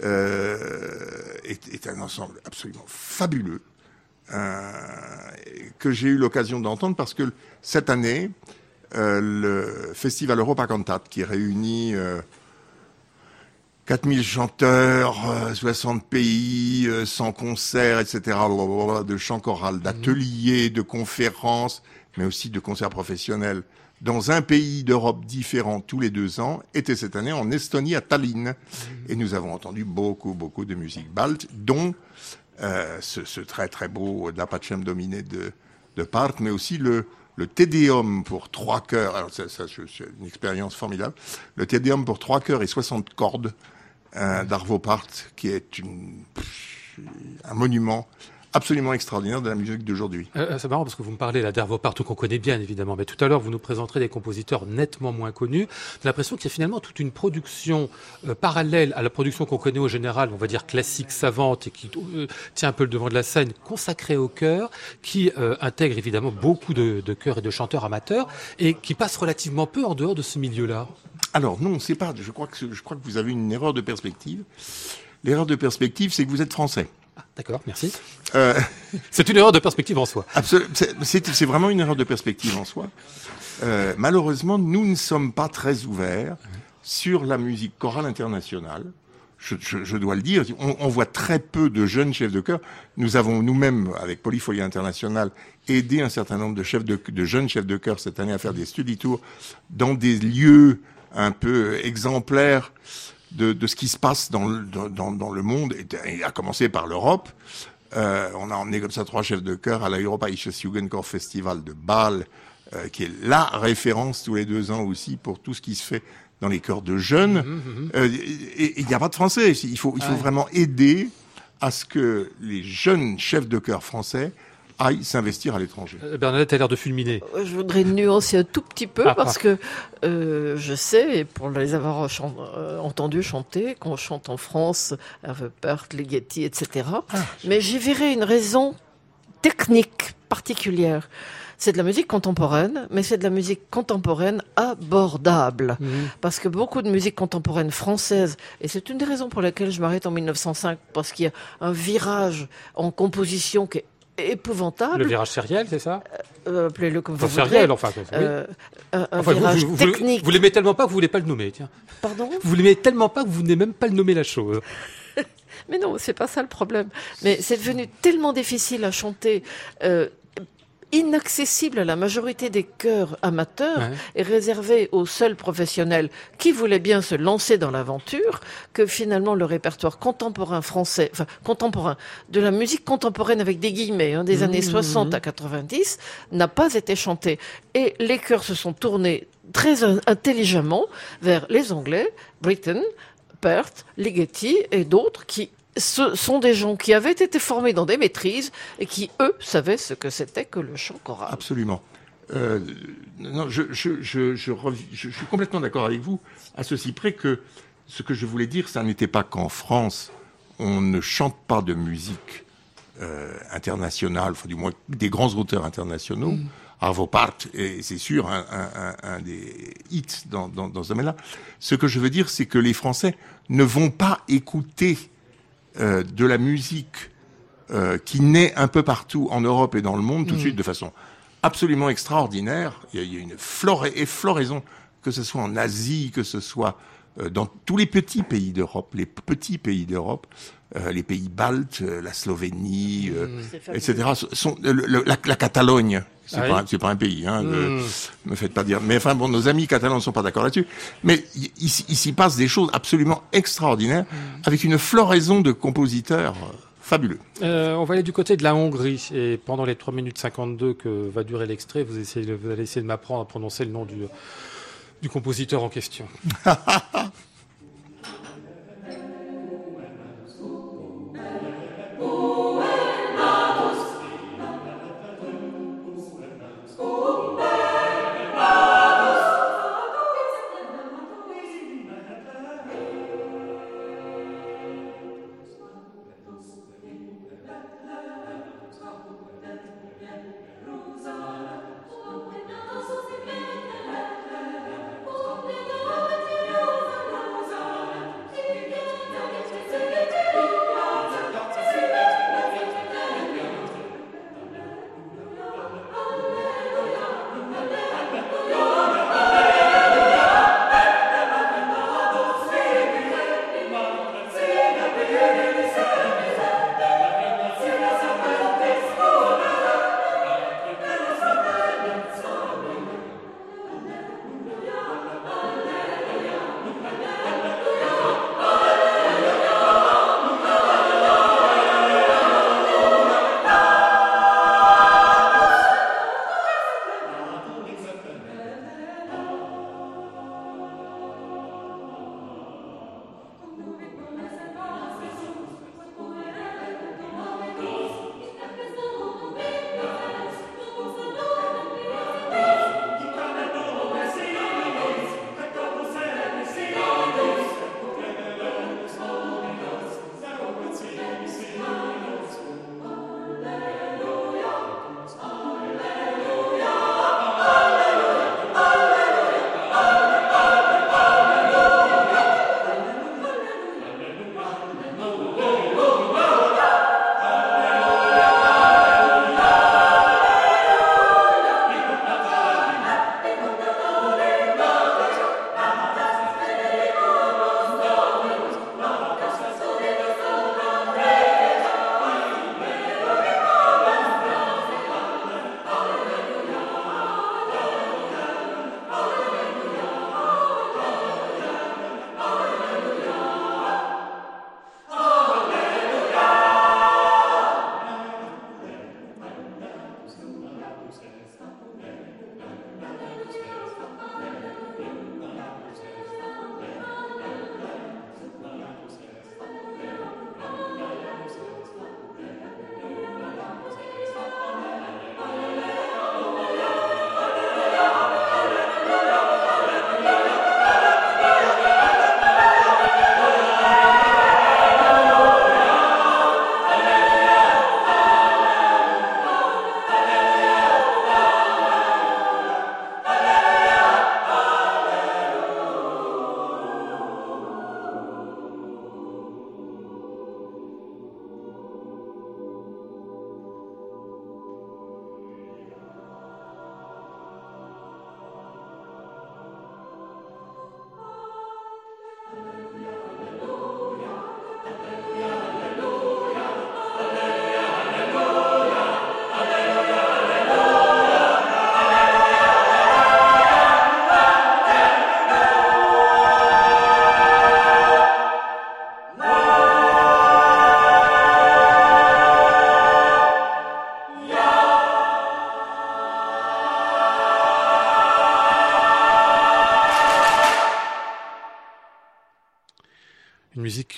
est, est, un ensemble absolument fabuleux que j'ai eu l'occasion d'entendre parce que cette année, le festival Europa Cantat qui réunit 4000 chanteurs, 60 euh, pays, 100 euh, concerts, etc., de chants chorales, d'ateliers, de conférences, mais aussi de concerts professionnels dans un pays d'Europe différent tous les deux ans, était cette année en Estonie, à Tallinn. Et nous avons entendu beaucoup, beaucoup de musique balte, dont euh, ce, très, très beau Dapachem dominé de, de Part, mais aussi le, le Tédéum pour trois chœurs, alors ça, ça c'est une expérience formidable, le Tédéum pour trois chœurs et 60 cordes euh, d'Arvo Part, qui est un monument absolument extraordinaire de la musique d'aujourd'hui. Euh, euh, c'est marrant parce que vous me parlez là d'Arvo Part, qu'on connaît bien évidemment, mais tout à l'heure vous nous présenterez des compositeurs nettement moins connus. J'ai l'impression qu'il y a finalement toute une production parallèle à la production qu'on connaît au général, on va dire classique, savante et qui tient un peu le devant de la scène, consacrée au chœur, qui intègre évidemment beaucoup de, de chœurs et de chanteurs amateurs et qui passe relativement peu en dehors de ce milieu-là. Alors non, c'est pas. Je crois que je crois que vous avez une erreur de perspective. L'erreur de perspective, c'est que vous êtes français. Ah, d'accord, merci. Euh, <laughs> c'est une erreur de perspective en soi. C'est vraiment une erreur de perspective en soi. Euh, malheureusement, nous ne sommes pas très ouverts sur la musique chorale internationale. Je, je, je dois le dire, on, on, voit très peu de jeunes chefs de chœur. Nous avons nous-mêmes, avec Polyfolie Internationale, aidé un certain nombre de, chefs de, de jeunes chefs de chœur cette année à faire des study tours dans des lieux un peu exemplaire de, de ce qui se passe dans le, dans, dans le monde, et, à commencer par l'Europe. Euh, on a emmené comme ça trois chefs de chœur à l'Europaisches Jugendchor Festival de Bâle, euh, qui est la référence tous les deux ans aussi pour tout ce qui se fait dans les chœurs de jeunes. Mmh, mmh, mmh. Euh, et il n'y a pas de français. Il faut, il faut vraiment aider à ce que les jeunes chefs de chœur français aille s'investir à l'étranger. Euh, Bernadette a l'air de fulminer. Euh, je voudrais nuancer un tout petit peu ah, parce ah. que euh, je sais, pour les avoir euh, entendus chanter, qu'on chante en France, Hervé Perth, Ligeti, etc. Ah. Mais j'y verrais une raison technique particulière. C'est de la musique contemporaine, mais c'est de la musique contemporaine abordable. Mmh. Parce que beaucoup de musique contemporaine française, et c'est une des raisons pour lesquelles je m'arrête en 1905, parce qu'il y a un virage en composition qui est épouvantable. Le virage sériel, c'est ça? Euh, Appelez-le comme enfin, vous sériel, enfin. Euh, un, un virage vous, technique. Vous, l'aimez tellement pas que vous voulez pas le nommer, tiens. Pardon? Vous l'aimez tellement pas que vous venez même pas le nommer la chose. <laughs> Mais non, c'est pas ça le problème. Mais c'est devenu tellement difficile à chanter. Euh, inaccessible à la majorité des chœurs amateurs ouais. et réservé aux seuls professionnels qui voulaient bien se lancer dans l'aventure, que finalement le répertoire contemporain français, enfin contemporain, de la musique contemporaine avec des guillemets, hein, des mmh, années 60 mmh. à 90, n'a pas été chanté. Et les chœurs se sont tournés très intelligemment vers les Anglais, Britain, Perth, Ligeti et d'autres qui ce sont des gens qui avaient été formés dans des maîtrises et qui, eux, savaient ce que c'était que le chant choral. Absolument. Euh, non, je, je, je, je, je suis complètement d'accord avec vous, à ceci près que ce que je voulais dire, ça n'était pas qu'en France, on ne chante pas de musique euh, internationale, enfin, du moins des grands auteurs internationaux. Mm. Arvo Part, et c'est sûr, un, un, un, des hits dans, dans, dans ce domaine-là. Ce que je veux dire, c'est que les Français ne vont pas écouter euh, de la musique euh, qui naît un peu partout en Europe et dans le monde, tout de mm. suite de façon absolument extraordinaire. Il y a, il y a une flore floraison, que ce soit en Asie, que ce soit euh, dans tous les petits pays d'Europe, les petits pays d'Europe, les pays baltes, euh, la Slovénie, mm. etc. Sont, le, la, la, Catalogne, C'est ah pas, pas, un pays, hein. Ne hmm. me faites pas dire. Mais enfin bon, nos amis catalans ne sont pas d'accord là-dessus. Mais il, s'y passe des choses absolument extraordinaires hmm. avec une floraison de compositeurs euh, fabuleux. Euh, on va aller du côté de la Hongrie et pendant les 3 minutes 52 que va durer l'extrait, vous, essayez, vous allez essayer de m'apprendre à prononcer le nom du, du compositeur en question. <laughs>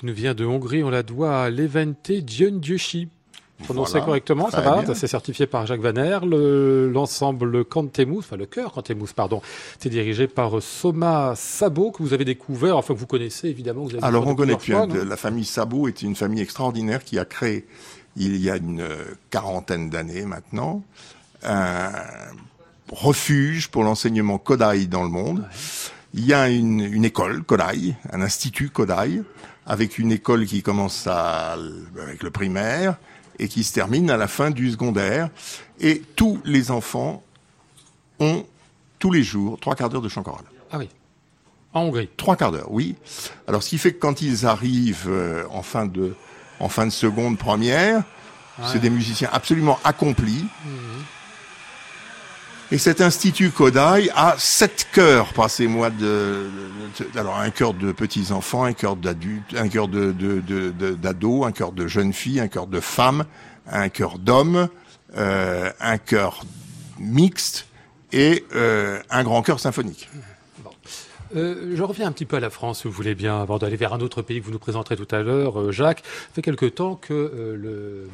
nous vient de Hongrie. On la doit à Levente Gyöngyösi. Prononcé correctement, ça va, c'est certifié par Jacques Vaner. L'ensemble Cantemus, enfin le chœur Cantemus, pardon, c'est dirigé par Soma Sabo, que vous avez découvert, enfin que vous connaissez évidemment. Vous avez Alors on connaît bien, la famille Sabo est une famille extraordinaire qui a créé, il y a une quarantaine d'années maintenant, un refuge pour l'enseignement Kodai dans le monde. Il y a une, une école Kodai, un institut Kodai, avec une école qui commence à, avec le primaire et qui se termine à la fin du secondaire. Et tous les enfants ont tous les jours trois quarts d'heure de chant choral. Ah oui. En Hongrie. Trois quarts d'heure, oui. Alors ce qui fait que quand ils arrivent euh, en fin de en fin de seconde première, c'est des musiciens absolument accomplis. Mmh. Et cet institut Kodai a sept chœurs, passez-moi de, alors un chœur de petits enfants, un chœur d'adultes, un chœur de, d'ados, un chœur de jeunes filles, un chœur de femmes, un chœur d'hommes, euh, un chœur mixte et euh, un grand chœur symphonique. Euh, je reviens un petit peu à la France, si vous voulez bien, avant d'aller vers un autre pays que vous nous présenterez tout à l'heure. Euh, Jacques, fait quelque temps que euh,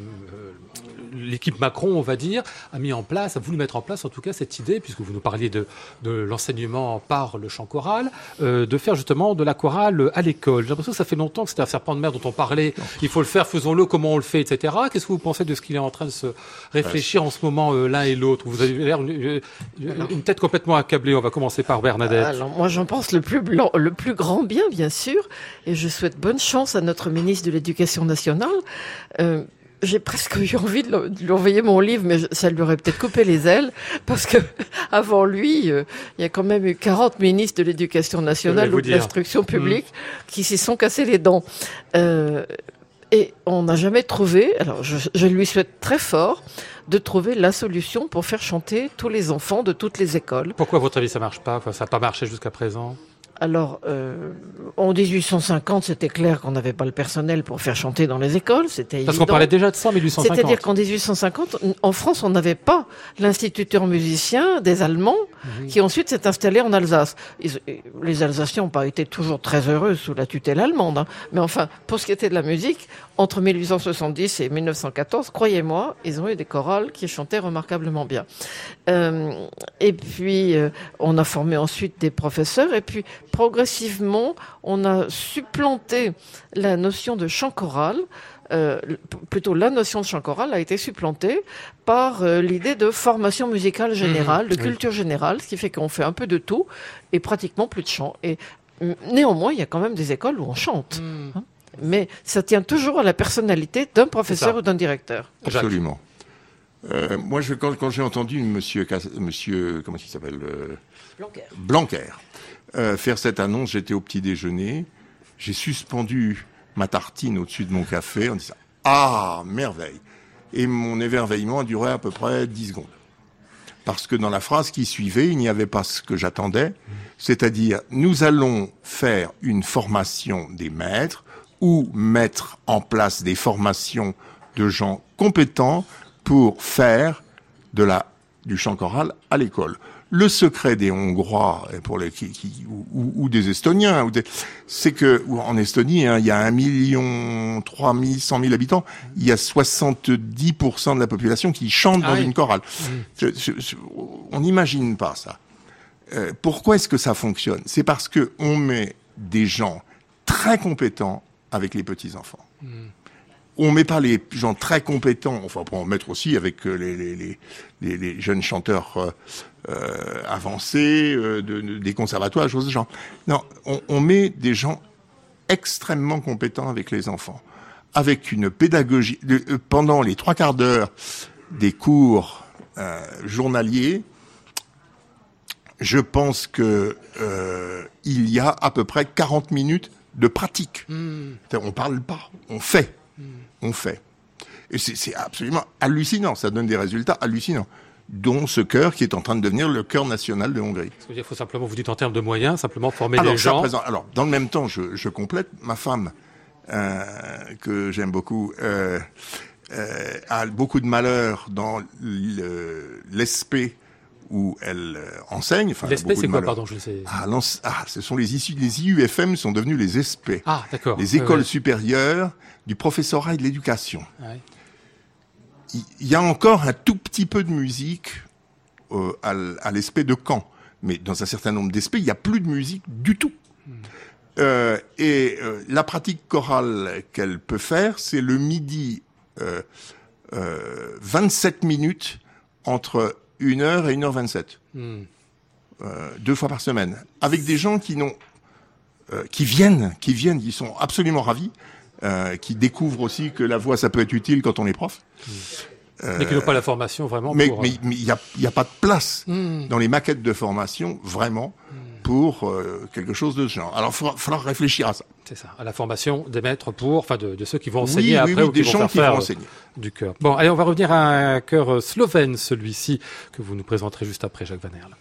l'équipe Macron, on va dire, a mis en place, a voulu mettre en place en tout cas cette idée, puisque vous nous parliez de, l'enseignement par le chant choral, de faire justement de la chorale à l'école. J'ai l'impression que ça fait longtemps que c'est un serpent de mer dont on parlait. Il faut le faire, faisons-le, comment on le fait, etc. Qu'est-ce que vous pensez de ce qu'il est en train de se réfléchir en ce moment l'un et l'autre? Vous avez l'air une, une, tête complètement accablée. On va commencer par Bernadette. Alors moi j'en pense le plus, blanc, le plus grand bien, bien sûr, et je souhaite bonne chance à notre ministre de l'Éducation nationale. Euh, j'ai presque eu envie de lui envoyer mon livre, mais ça lui aurait peut-être coupé les ailes, parce que <laughs> avant lui, euh, il y a quand même eu 40 ministres de l'Éducation nationale ou de l'instruction publique mmh. qui s'y sont cassés les dents. Euh, et on n'a jamais trouvé, alors je, je, lui souhaite très fort, de trouver la solution pour faire chanter tous les enfants de toutes les écoles. Pourquoi, à votre avis, ça marche pas? Ça n'a pas marché jusqu'à présent? Alors, euh, en 1850, c'était clair qu'on n'avait pas le personnel pour faire chanter dans les écoles. C'était Parce qu'on parlait déjà de ça en 1850. C'est-à-dire qu'en 1850, en France, on n'avait pas l'instituteur musicien des Allemands qui ensuite s'est installé en Alsace. les Alsaciens n'ont pas été toujours très heureux sous la tutelle allemande. Hein. Mais enfin, pour ce qui était de la musique, entre 1870 et 1914, croyez-moi, ils ont eu des chorales qui chantaient remarquablement bien. Euh, et puis, euh, on a formé ensuite des professeurs. Et puis, progressivement, on a supplanté la notion de chant choral. Euh, plutôt la notion de chant choral a été supplantée par l'idée de formation musicale générale, mmh. de culture générale, ce qui fait qu'on fait un peu de tout et pratiquement plus de chant. Et néanmoins, il y a quand même des écoles où on chante. Mmh. Hein. Mais ça tient toujours à la personnalité d'un professeur ou d'un directeur. Absolument. Euh, moi, je, quand, quand j'ai entendu monsieur, monsieur, comment il s'appelle Blanquer. Blanquer euh, faire cette annonce, j'étais au petit déjeuner, j'ai suspendu ma tartine au-dessus de mon café en disant Ah, merveille Et mon émerveillement a duré à peu près 10 secondes. Parce que dans la phrase qui suivait, il n'y avait pas ce que j'attendais, c'est-à-dire nous allons faire une formation des maîtres ou mettre en place des formations de gens compétents pour faire de la, du chant choral à l'école le secret des Hongrois pour les, qui, ou, des Estoniens, c'est que en Estonie, hein, il y a un million trois mille cent mille habitants, il y a 70% de la population qui chante dans ah une chorale. Mmh. on n'imagine pas ça. Euh, pourquoi est-ce que ça fonctionne? C'est parce que on met des gens très compétents avec les petits enfants. Mmh on met pas les gens très compétents, enfin on en mettre aussi avec euh, les, jeunes chanteurs euh, euh, avancés des conservatoires, choses de genre. Non, on, met des gens extrêmement compétents avec les enfants, avec une pédagogie. pendant les trois quarts d'heure des cours journaliers, je pense que il y a à peu près 40 minutes de pratique. Hmm. On parle pas, on fait on fait. Et c'est absolument hallucinant, ça donne des résultats hallucinants dont ce cœur qui est en train de devenir le cœur national de Hongrie. Il faut simplement, vous dites en termes de moyens, simplement former des gens. alors, dans le même temps, je, complète, ma femme, euh, que j'aime beaucoup, euh, euh, a beaucoup de malheur dans l'ESP où elle enseigne. Enfin, L'ESP, c'est quoi, pardon, je sais. Ah, ah, ce sont les issues, les IUFM sont devenus les ESP. Ah, d'accord. Les écoles supérieures du professorat et de l'éducation. Il y a encore un tout petit peu de musique euh, à, à l'ESP de Caen, mais dans un certain nombre d'ESP, il n'y a plus de musique du tout. Hmm. Euh, et euh, la pratique chorale qu'elle peut faire, c'est le midi 27 minutes entre 1h et 1h27. Hmm. deux fois par semaine. Avec des gens qui n'ont qui viennent, qui viennent, qui sont absolument ravis, euh, qui découvrent aussi que la voix, ça peut être utile quand on est prof. Euh, mais qui n'ont pas la formation vraiment. Mais il n'y a, y a, pas de place hmm. dans les maquettes de formation vraiment. Pour euh, quelque chose de ce genre. Alors, il falloir réfléchir à ça. C'est ça, à la formation des maîtres pour, enfin de, ceux qui vont enseigner après ou des qui vont faire, vont enseigner. du cœur. Bon, allez, on va revenir à un chœur slovène, celui-ci, que vous nous présenterez juste après, Jacques Van Herle.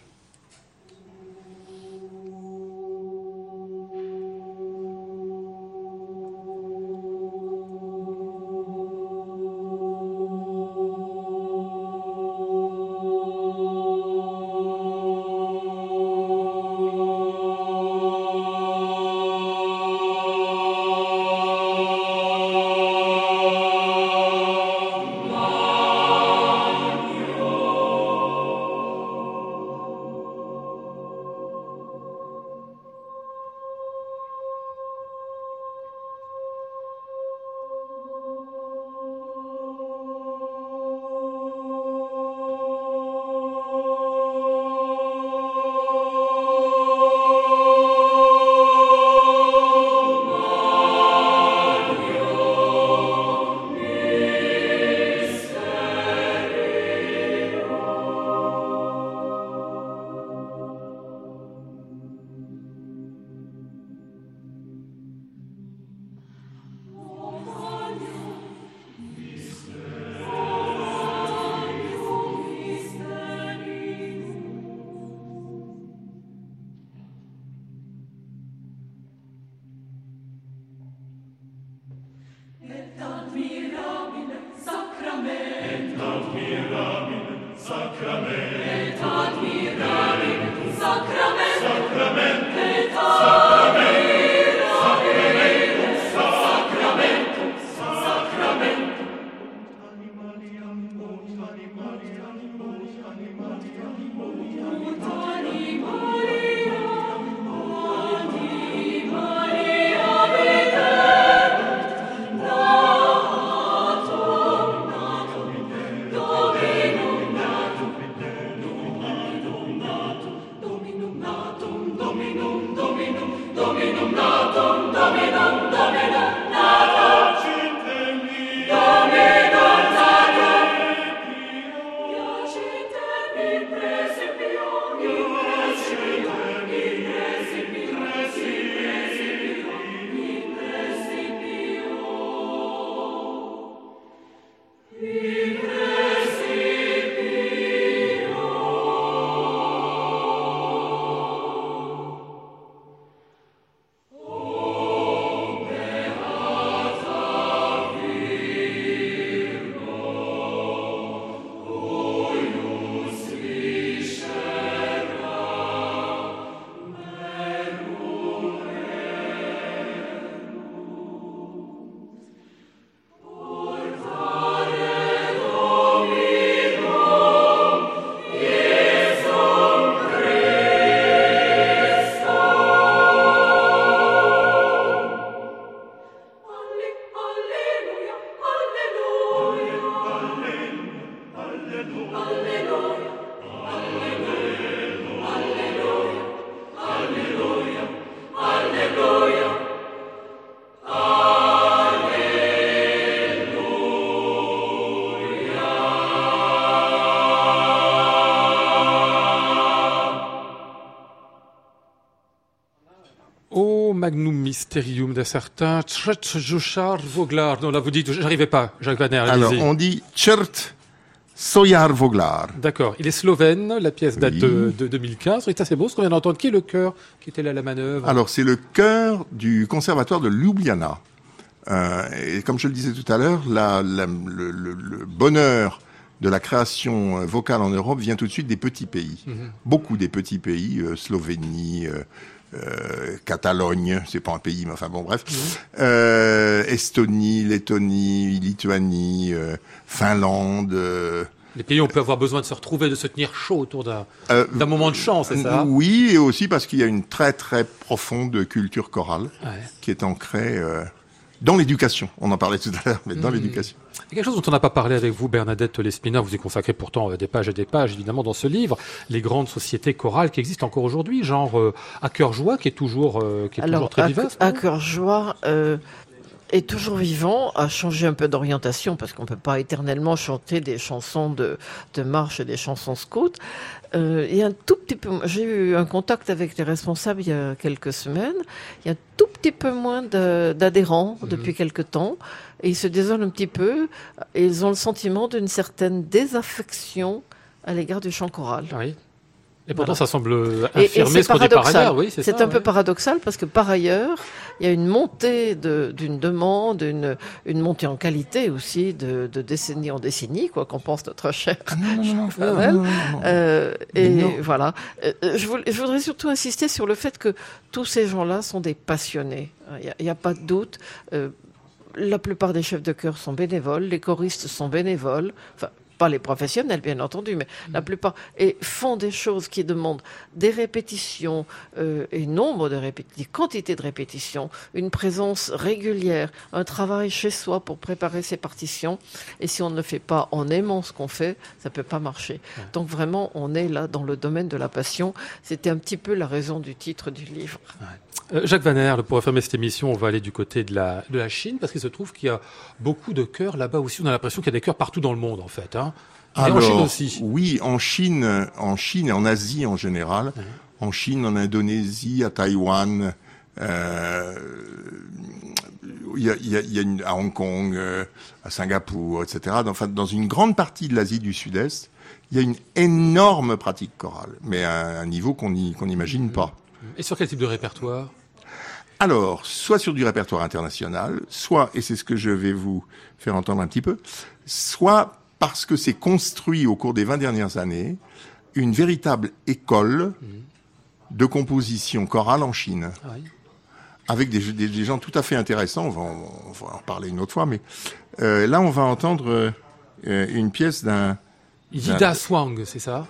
Magnum mysterium de certains, Tchetjochar Voglar. Non, là, vous dites, j'arrivais pas, Jacques Vaner. Alors, on dit Tchert Soyar Voglar. D'accord. Il est slovène, la pièce date de, 2015. C'est assez beau ce qu'on vient d'entendre. Qui est le chœur qui était là à la manœuvre? Alors, c'est le chœur du conservatoire de Ljubljana. Euh, et comme je le disais tout à l'heure, le, bonheur de la création vocale en Europe vient tout de suite des petits pays. Mhm. Beaucoup des petits pays, euh, Slovénie, euh, euh, Catalogne, c'est pas un pays, mais enfin bon, bref. Euh, Estonie, Lettonie, Lituanie, euh, Finlande. Les pays où on peut avoir besoin de se retrouver, de se tenir chaud autour d'un moment de chant, c'est ça? Oui, et aussi parce qu'il y a une très très profonde culture chorale qui est ancrée dans l'éducation. On en parlait tout à l'heure, mais dans hmm. l'éducation. Il y a quelque chose dont on n'a pas parlé avec vous, Bernadette Lespina. Vous y consacrez pourtant euh, des pages et des pages, évidemment, dans ce livre. Les grandes sociétés chorales qui existent encore aujourd'hui, genre euh, à cœur joie, qui est toujours, euh, qui est toujours très vivace. À cœur joie, est toujours vivant, a changé un peu d'orientation parce qu'on peut pas éternellement chanter des chansons de, de marche et des chansons scouts. Euh, il y a un tout petit peu, j'ai eu un contact avec les responsables il y a quelques semaines. Il y a un tout petit peu moins d'adhérents mhm. depuis quelques temps et ils se désolent un petit peu et ils ont le sentiment d'une certaine désaffection à l'égard du chant choral. Oui. Et pourtant, ça semble affirmer ce qu'on dit par ailleurs. Oui, c'est un peu paradoxal parce que par ailleurs, il y a une montée d'une demande, une, une montée en qualité aussi de, de décennie en décennie, quoi qu'on pense notre cher Et voilà. Euh, je, je, voudrais surtout insister sur le fait que tous ces gens-là sont des passionnés. Il n'y a, a, pas de doute. Euh, la plupart des chefs de chœur sont bénévoles, les choristes sont bénévoles. Enfin, pas les professionnels bien entendu, mais mm. la plupart, et font des choses qui demandent des répétitions, euh, et nombre de répétitions, quantité de répétitions, une présence régulière, un travail chez soi pour préparer ses partitions. Et si on ne le fait pas en aimant ce qu'on fait, ça peut pas marcher. Donc vraiment, on est là dans le domaine de la passion. C'était un petit peu la raison du titre du livre. Euh, Jacques pour refermer cette émission, on va aller du côté de la, de la Chine, parce qu'il se trouve qu'il y a beaucoup de chœurs là-bas aussi. On a l'impression qu'il y a des chœurs partout dans le monde, en fait. Hein. Alors, en Chine aussi. Oui, en Chine, en Chine et en Asie en général. En Chine, en Indonésie, à Taïwan, euh, il y a, y a, y a une, à Hong Kong, euh, à Singapour, etc. Enfin, dans une grande partie de l'Asie du Sud-Est, il y a une énorme pratique chorale, mais à un niveau qu'on n'imagine pas. Et sur quel type de répertoire? Alors, soit sur du répertoire international, soit, et c'est ce que je vais vous faire entendre un petit peu, soit parce que c'est construit au cours des 20 dernières années une véritable école de composition chorale en Chine. Ah Avec des, des, gens tout à fait intéressants, on va, en parler une autre fois, mais euh, là on va entendre euh, une pièce d'un... Yida Swang, c'est ça?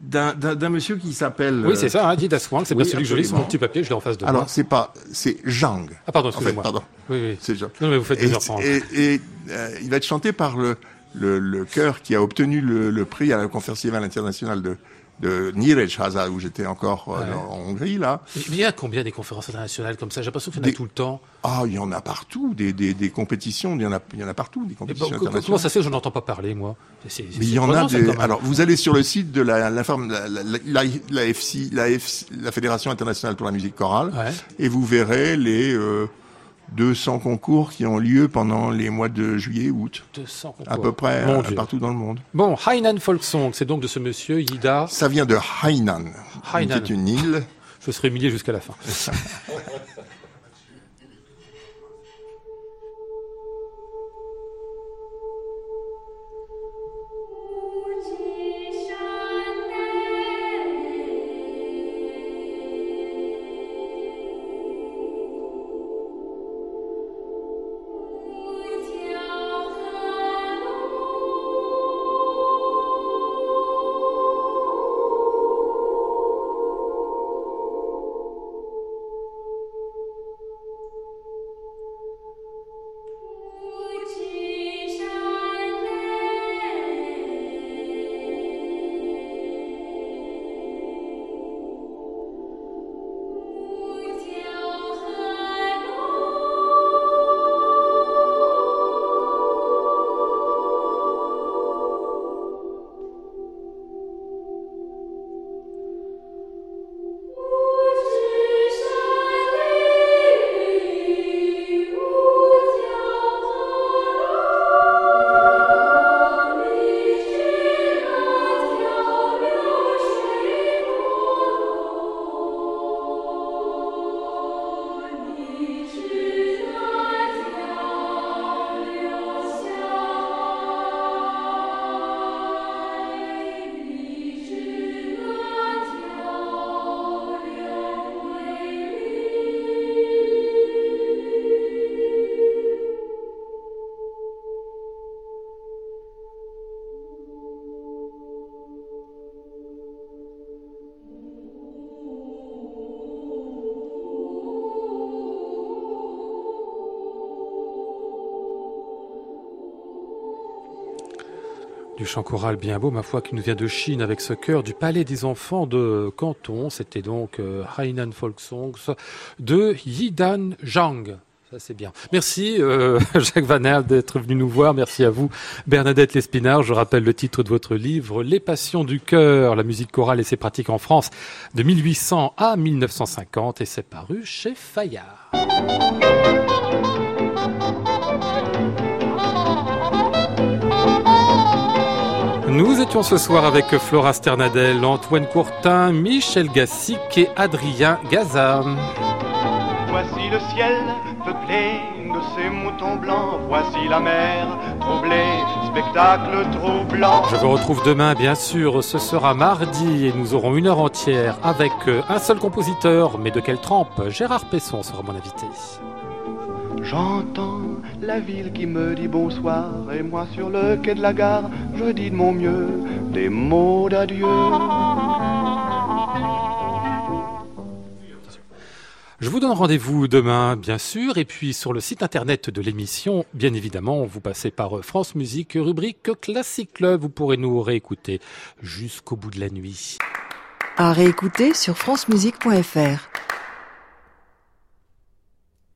D'un monsieur qui s'appelle. Oui, c'est ça, hein, Dida Swang, c'est bien celui que je lis sur mon petit papier, je l'ai en face de moi. Alors, c'est pas, c'est Zhang. Ah, pardon, excusez-moi. En fait, pardon. Oui, oui. C'est Zhang. Non, mais vous faites et, Et, et euh, il va être chanté par le, le, le chœur qui a obtenu le, le prix à la Conférence internationale de, de Nyíregyháza, où j'étais encore euh, en Hongrie, là. il y a combien des conférences internationales comme ça? J'ai l'impression qu'il y en a tout le temps. Ah, il y en a partout, des, des, des compétitions, il y en a, il y en a partout, des compétitions internationales. Comment ça se fait que je n'entends pas parler, moi? Mais il y en a des... Alors, vous allez sur le site de la, la, la, la, la, FC, la, FC, la Fédération internationale pour la musique chorale, ouais. et vous verrez les... Euh, 200 concours qui ont lieu pendant les mois de juillet août. 200 concours. À peu près partout dans le monde. Bon, Hainan Folk Song, c'est donc de ce monsieur Yida. Ça vient de Hainan. Hainan. C'est une île. Je serai humilié jusqu'à la fin. <laughs> du chant choral bien beau, ma foi, qui nous vient de Chine avec ce chœur du Palais des Enfants de Canton. C'était donc euh, Hainan Folk Songs de Yidan Zhang. Ça c'est bien. Merci euh, <laughs> Jacques Vanel d'être venu nous voir. Merci à vous Bernadette Lespinard. Je rappelle le titre de votre livre Les Passions du cœur, la musique chorale et ses pratiques en France de 1800 à 1950 et c'est paru chez Fayard. Nous étions ce soir avec Flora Sternadel, Antoine Courtin, Michel Gassic et Adrien Gaza. Voici le ciel peuplé de ces moutons blancs. Voici la mer troublée, spectacle troublant. Je vous retrouve demain, bien sûr. Ce sera mardi et nous aurons une heure entière avec un seul compositeur. Mais de quelle trempe? Gérard Pesson sera mon invité. J'entends la ville qui me dit bonsoir et moi sur le quai de la gare, je dis de mon mieux des mots d'adieu. Je vous donne rendez-vous demain, bien sûr, et puis sur le site internet de l'émission, bien évidemment, vous passez par France Musique, rubrique Classic Club, vous pourrez nous réécouter jusqu'au bout de la nuit. À réécouter sur francemusique.fr.